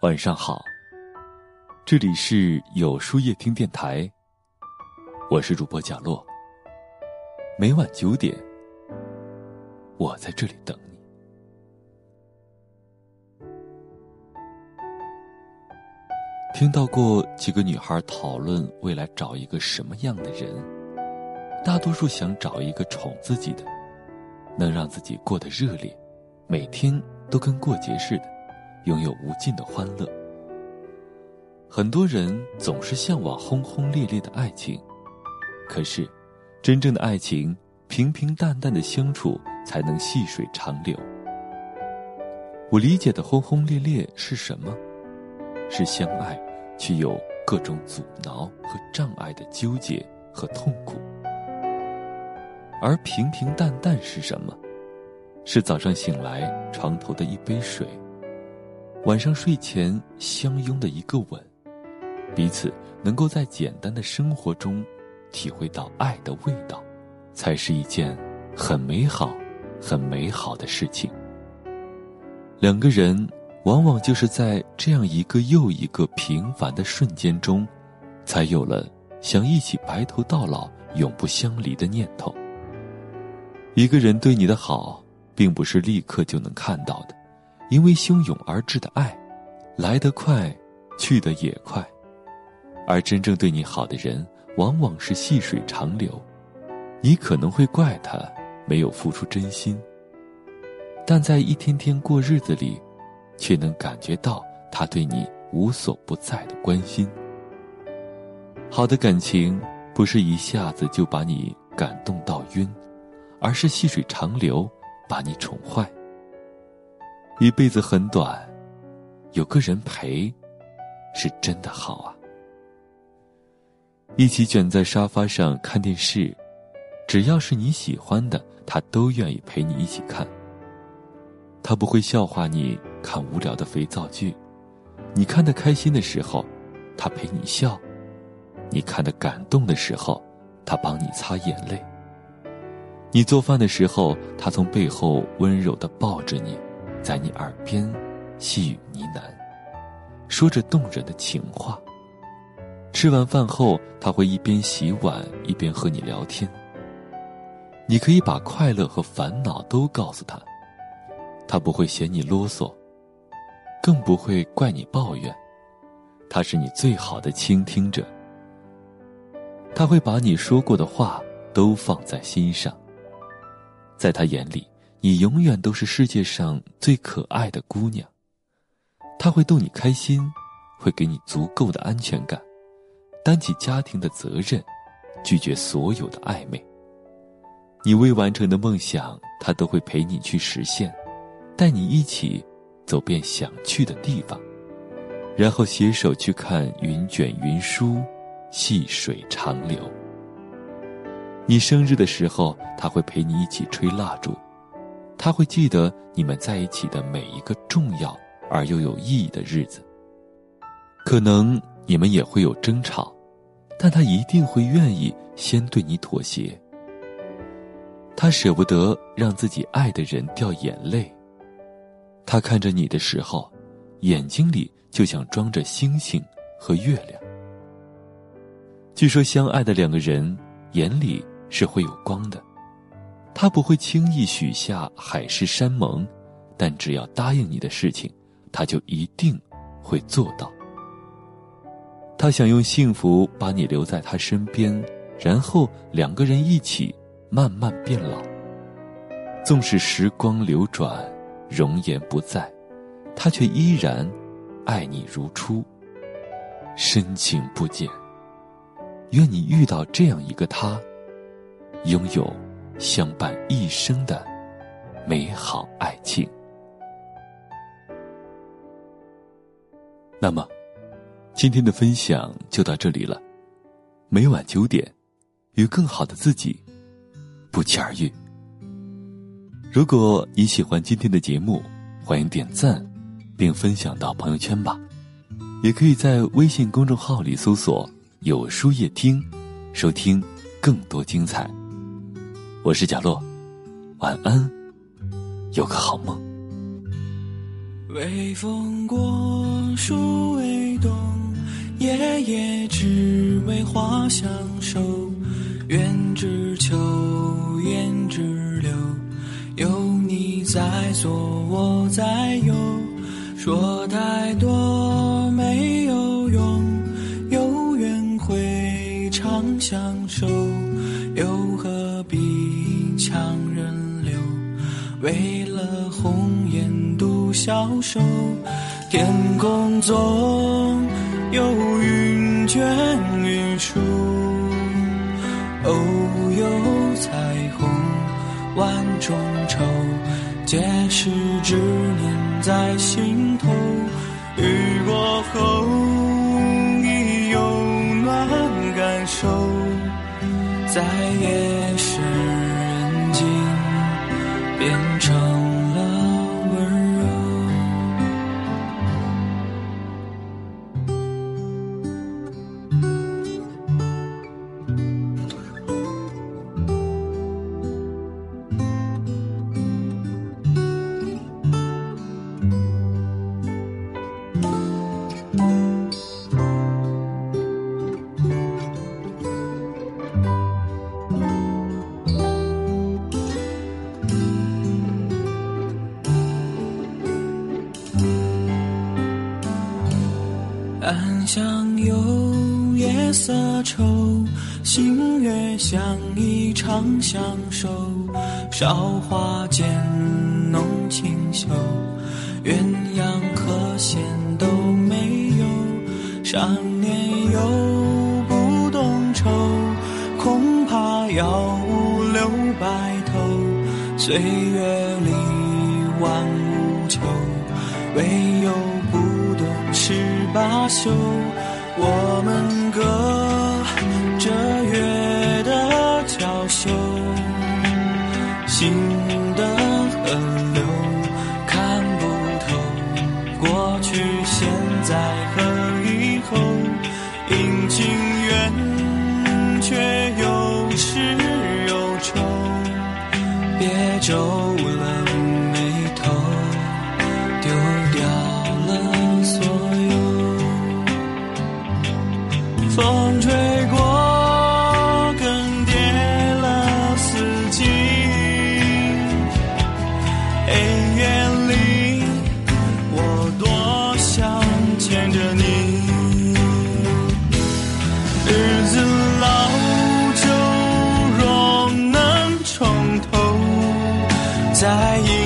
晚上好，这里是有书夜听电台，我是主播贾洛。每晚九点，我在这里等你。听到过几个女孩讨论未来找一个什么样的人，大多数想找一个宠自己的，能让自己过得热烈，每天都跟过节似的。拥有无尽的欢乐。很多人总是向往轰轰烈烈的爱情，可是，真正的爱情，平平淡淡的相处才能细水长流。我理解的轰轰烈烈是什么？是相爱，却有各种阻挠和障碍的纠结和痛苦。而平平淡淡是什么？是早上醒来，床头的一杯水。晚上睡前相拥的一个吻，彼此能够在简单的生活中体会到爱的味道，才是一件很美好、很美好的事情。两个人往往就是在这样一个又一个平凡的瞬间中，才有了想一起白头到老、永不相离的念头。一个人对你的好，并不是立刻就能看到的。因为汹涌而至的爱，来得快，去得也快，而真正对你好的人，往往是细水长流。你可能会怪他没有付出真心，但在一天天过日子里，却能感觉到他对你无所不在的关心。好的感情不是一下子就把你感动到晕，而是细水长流，把你宠坏。一辈子很短，有个人陪，是真的好啊。一起卷在沙发上看电视，只要是你喜欢的，他都愿意陪你一起看。他不会笑话你看无聊的肥皂剧，你看得开心的时候，他陪你笑；你看得感动的时候，他帮你擦眼泪。你做饭的时候，他从背后温柔的抱着你。在你耳边细语呢喃，说着动人的情话。吃完饭后，他会一边洗碗一边和你聊天。你可以把快乐和烦恼都告诉他，他不会嫌你啰嗦，更不会怪你抱怨。他是你最好的倾听者，他会把你说过的话都放在心上。在他眼里。你永远都是世界上最可爱的姑娘，他会逗你开心，会给你足够的安全感，担起家庭的责任，拒绝所有的暧昧。你未完成的梦想，他都会陪你去实现，带你一起走遍想去的地方，然后携手去看云卷云舒，细水长流。你生日的时候，他会陪你一起吹蜡烛。他会记得你们在一起的每一个重要而又有意义的日子。可能你们也会有争吵，但他一定会愿意先对你妥协。他舍不得让自己爱的人掉眼泪。他看着你的时候，眼睛里就像装着星星和月亮。据说相爱的两个人眼里是会有光的。他不会轻易许下海誓山盟，但只要答应你的事情，他就一定会做到。他想用幸福把你留在他身边，然后两个人一起慢慢变老。纵使时光流转，容颜不在，他却依然爱你如初，深情不减。愿你遇到这样一个他，拥有。相伴一生的美好爱情。那么，今天的分享就到这里了。每晚九点，与更好的自己不期而遇。如果你喜欢今天的节目，欢迎点赞并分享到朋友圈吧。也可以在微信公众号里搜索“有书夜听”，收听更多精彩。我是贾洛，晚安，有个好梦。微风过。树未动，夜夜只为花相守。愿只求雁只留，有你在左，我在右。说太多为了红颜独消瘦，天空总有云卷云舒。偶有彩虹万种愁，皆是执念在心头。雨过后已有暖感受，在夜暗香有夜色愁，星月相依长相守。韶华渐浓清秀，鸳鸯和弦都没有。少年又不懂愁，恐怕要五留白头。岁月里万物求，唯有罢休我们隔着月的娇羞心的河流看不透过去现在和以后阴晴圆缺有始有终别皱在意。